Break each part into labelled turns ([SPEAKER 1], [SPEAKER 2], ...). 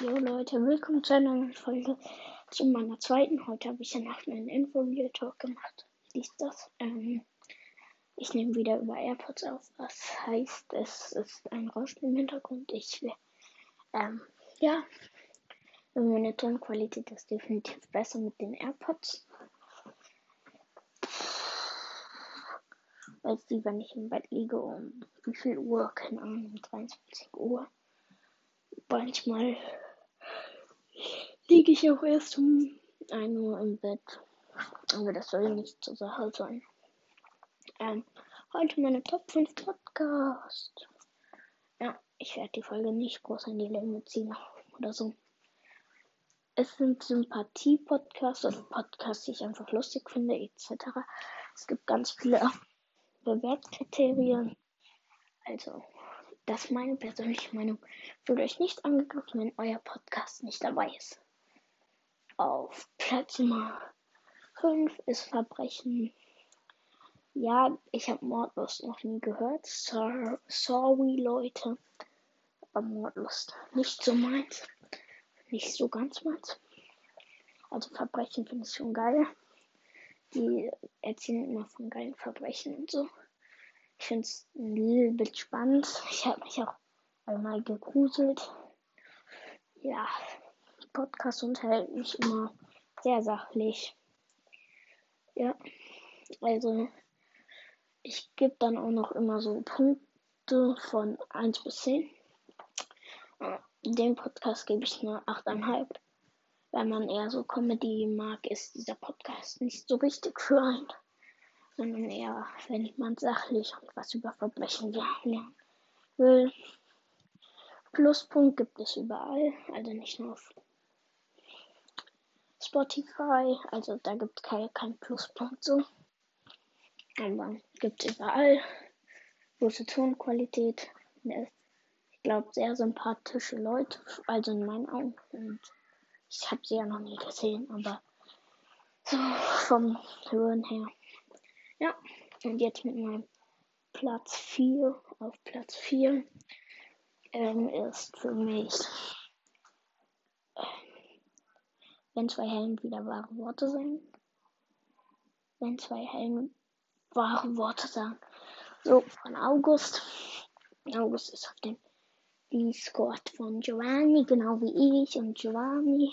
[SPEAKER 1] Jo Leute, willkommen zu einer neuen Folge zu meiner zweiten. Heute habe ich ja noch einen Info-Talk gemacht. Dies, das. Ähm, ich nehme wieder über AirPods auf. Was heißt, es ist ein Rauschen im Hintergrund. Ich will, ähm, ja, meine Tonqualität ist definitiv besser mit den AirPods. Als die, wenn ich im Bett liege um wie viel Uhr? Keine Ahnung, 23 Uhr. Manchmal liege ich auch erst um 1 Uhr im Bett. Aber das soll nicht zur Sache sein. Ähm, heute meine Top 5 Podcast. Ja, ich werde die Folge nicht groß in die Länge ziehen oder so. Es sind Sympathie-Podcasts oder Podcasts, die ich einfach lustig finde, etc. Es gibt ganz viele Bewertkriterien. Also, das ist meine persönliche Meinung. Fühlt euch nicht angegriffen, wenn euer Podcast nicht dabei ist. Auf Platz Nummer 5 ist Verbrechen. Ja, ich habe Mordlust noch nie gehört. Sorry, Leute. Aber Mordlust nicht so meins. Nicht so ganz meins. Also Verbrechen finde ich schon geil. Die erzählen immer von geilen Verbrechen und so. Ich finde es ein bisschen spannend. Ich habe mich auch einmal gegruselt. Ja, Podcast unterhält mich immer sehr sachlich. Ja, also ich gebe dann auch noch immer so Punkte von 1 bis 10. Dem Podcast gebe ich eine 8,5. Wenn man eher so Comedy mag, ist dieser Podcast nicht so richtig für einen sondern eher, wenn man sachlich und was über Verbrechen lernen will. Pluspunkt gibt es überall, also nicht nur auf Spotify, also da gibt es kein, kein Pluspunkt so. Aber gibt es überall. Gute Tonqualität. Ich glaube, sehr sympathische Leute, also in meinen Augen. Und ich habe sie ja noch nie gesehen, aber so vom Hören her ja, und jetzt mit meinem Platz 4 auf Platz 4 ähm, ist für mich, äh, wenn zwei Helden wieder wahre Worte sagen. Wenn zwei Helden wahre Worte sagen. So, von August. August ist auf dem Discord von Giovanni, genau wie ich und Giovanni.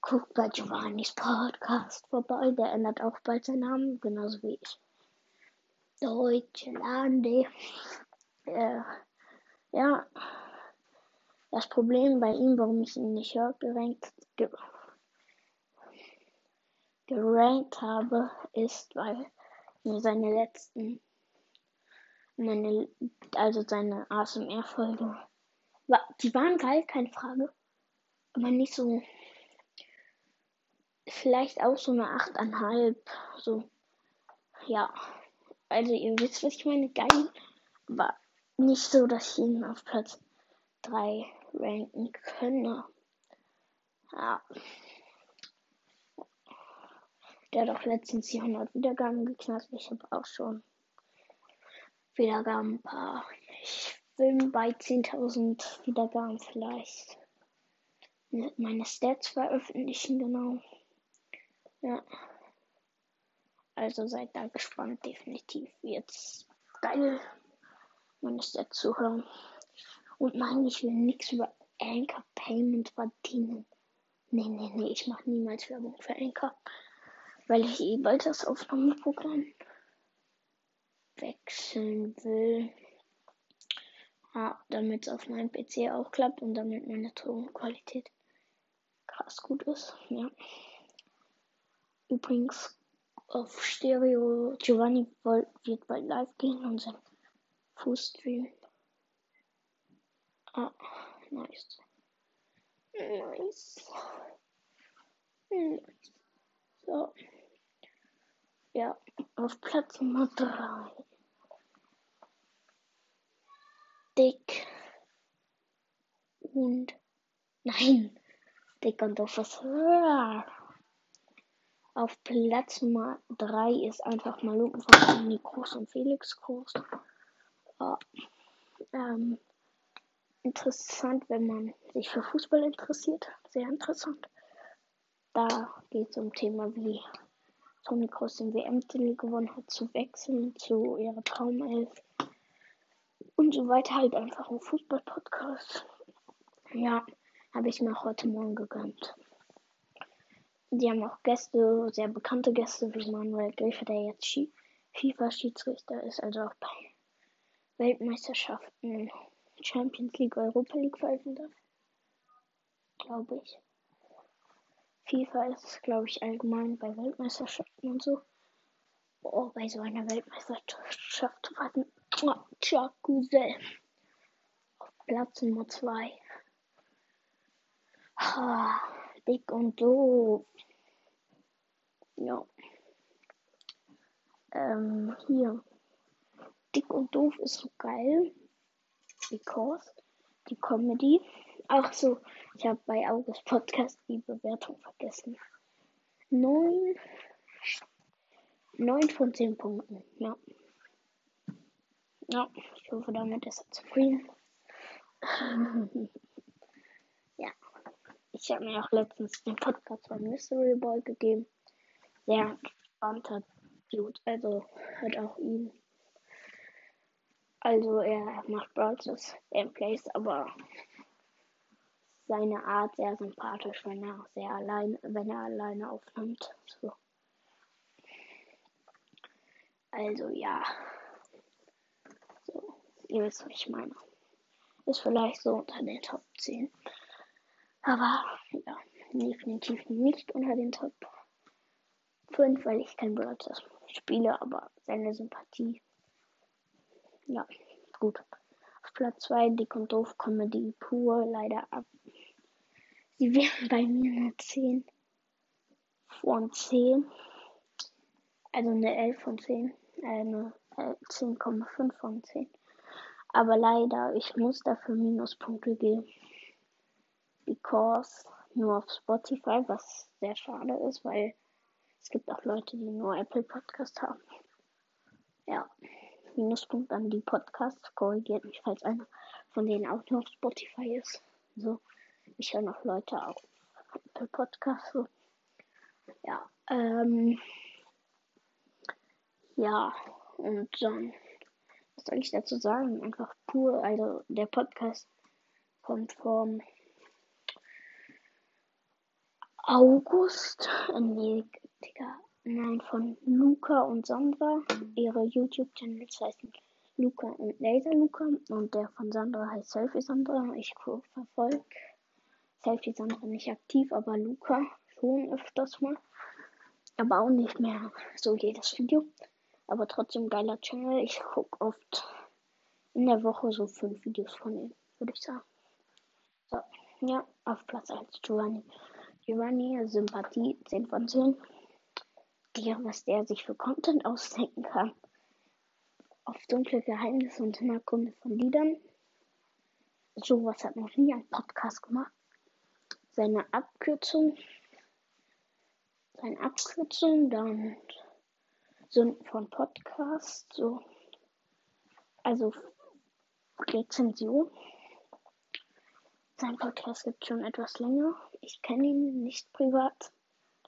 [SPEAKER 1] Guckt bei Giovannis Podcast vorbei. Der ändert auch bald seinen Namen, genauso wie ich. Deutsche Lande. Äh, ja. Das Problem bei ihm, warum ich ihn nicht höher gerankt, ge gerankt habe, ist, weil mir seine letzten, meine, also seine ASMR-Folgen, die waren geil, keine Frage, aber nicht so vielleicht auch so eine 8,5. So. Ja. Also ihr wisst, was ich meine. Geil. Aber nicht so, dass ich ihn auf Platz 3 ranken könne. Ja. Der hat auch letztens die 100 Wiedergaben geknackt. Ich habe auch schon Wiedergaben ein paar. Ich will bei 10.000 Wiedergaben vielleicht meine Stats veröffentlichen, genau. Ja. Also seid da gespannt, definitiv. Jetzt geil, meine Stats zu hören. Und nein, ich will nichts über Anchor Payment verdienen. Nee, nee, nee, ich mache niemals Werbung für Anchor. Weil ich eh bald das Aufnahmeprogramm wechseln will. Ja, damit es auf meinem PC auch klappt und damit meine Tonqualität krass gut ist. Ja. Übrigens auf Stereo Giovanni wird bald live gehen und sein Fußstream. Ah, nice. Nice. Nice. So. Ja, auf Platz Nummer 3. Dick und nein, dick und doof was. Auf Platz Nummer 3 ist einfach mal Luken von Groß und Felix Groß. Ja. Ähm, interessant, wenn man sich für Fußball interessiert. Sehr interessant. Da geht es um Thema, wie Toni Kroos den WM-Titel gewonnen hat, zu wechseln zu ihrer Traumelf und so weiter. Halt einfach ein Fußball-Podcast. Ja, habe ich mir heute Morgen gegönnt. Die haben auch Gäste, sehr bekannte Gäste, wie Manuel Gräfer, der jetzt FIFA-Schiedsrichter ist, also auch bei Weltmeisterschaften Champions League, Europa League pfeifen darf. Glaube ich. FIFA ist, glaube ich, allgemein bei Weltmeisterschaften und so. Oh, bei so einer Weltmeisterschaft warten. Oh, Jacuzzi. Auf Platz Nummer 2. Ah, dick und doof. Ja. Ähm, hier. Dick und doof ist so geil. Because die Comedy. Ach so, ich habe bei August Podcast die Bewertung vergessen. Neun. Neun von zehn Punkten. Ja. Ja, ich hoffe, damit ist er zufrieden. Ich habe mir auch letztens den Podcast von Mystery Boy gegeben. Sehr entspannter Dude. Also hört auch ihn. Also er macht Brawlers Gameplays, aber seine Art sehr sympathisch, wenn er sehr allein, wenn er alleine aufnimmt. So. Also ja. So, ihr wisst, was ich meine. Ist vielleicht so unter den Top 10. Aber ja, definitiv nicht unter den Top 5, weil ich kein Brawlers spiele, aber seine Sympathie ja, gut. Auf Platz 2 Dick und Doof Comedy pur, leider ab. Sie wären bei mir eine 10 von 10. Also eine 11 von 10. Eine 10,5 von 10. Aber leider, ich muss dafür Minuspunkte geben. Because nur auf Spotify, was sehr schade ist, weil es gibt auch Leute, die nur Apple Podcast haben. Ja. Minuspunkt an die Podcasts. Korrigiert mich, falls einer von denen auch nur auf Spotify ist. So, ich höre noch Leute auf Apple Podcasts. So. Ja, ähm. Ja, und dann, was soll ich dazu sagen? Einfach pur, also der Podcast kommt vom August. Nee, Digga, Nein, von Luca und Sandra. Ihre YouTube-Channels heißen Luca und Laser Luca. Und der von Sandra heißt Selfie Sandra. Ich verfolge Selfie Sandra nicht aktiv, aber Luca schon öfters mal. Aber auch nicht mehr so jedes Video. Aber trotzdem geiler Channel. Ich gucke oft in der Woche so fünf Videos von ihm, würde ich sagen. So, ja, auf Platz 1 Giovanni. Giovanni, Sympathie 10 von 10 dir, was der sich für Content ausdenken kann. Auf dunkle Geheimnisse und Hintergründe von Liedern. Sowas hat noch nie ein Podcast gemacht. Seine Abkürzung. Seine Abkürzung, dann so von Podcast, so. Also Rezension. Sein Podcast gibt schon etwas länger. Ich kenne ihn nicht privat.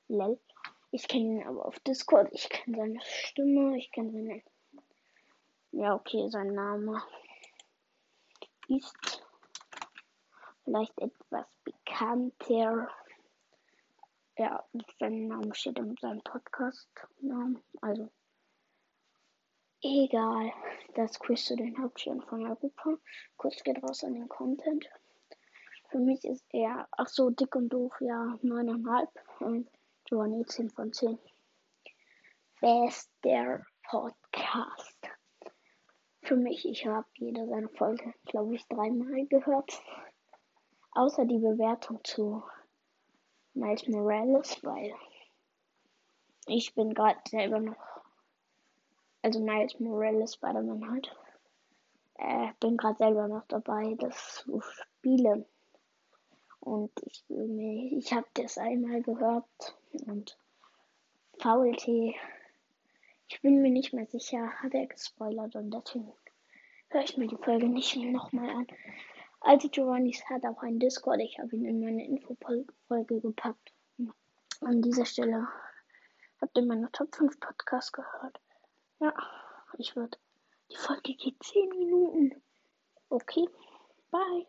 [SPEAKER 1] Lel. Ich kenne ihn aber auf Discord. Ich kenne seine Stimme. Ich kenne seine. Ja, okay, sein Name ist vielleicht etwas bekannter. Ja, sein Name steht in seinem Podcast-Namen. Also, egal. Das Quiz zu den Hauptstädten von Europa. Kurz geht raus an den Content. Für mich ist er, ach so, dick und doof, ja, 9,5. Und Johnny 10 von 10. Bester Podcast. Für mich, ich habe jede seiner Folge, glaube ich, dreimal gehört. Außer die Bewertung zu Miles Morales, weil ich bin gerade selber noch, also Miles Morales Spider-Man halt, äh, bin gerade selber noch dabei, das zu spielen. Und ich, ich habe das einmal gehört und VLT, ich bin mir nicht mehr sicher, hat er gespoilert und deswegen höre ich mir die Folge nicht nochmal an. Also Giovannis hat auch einen Discord. Ich habe ihn in meine Infofolge gepackt. An dieser Stelle habt ihr meine Top 5 Podcast gehört. Ja, ich würde. Die Folge geht 10 Minuten. Okay, bye.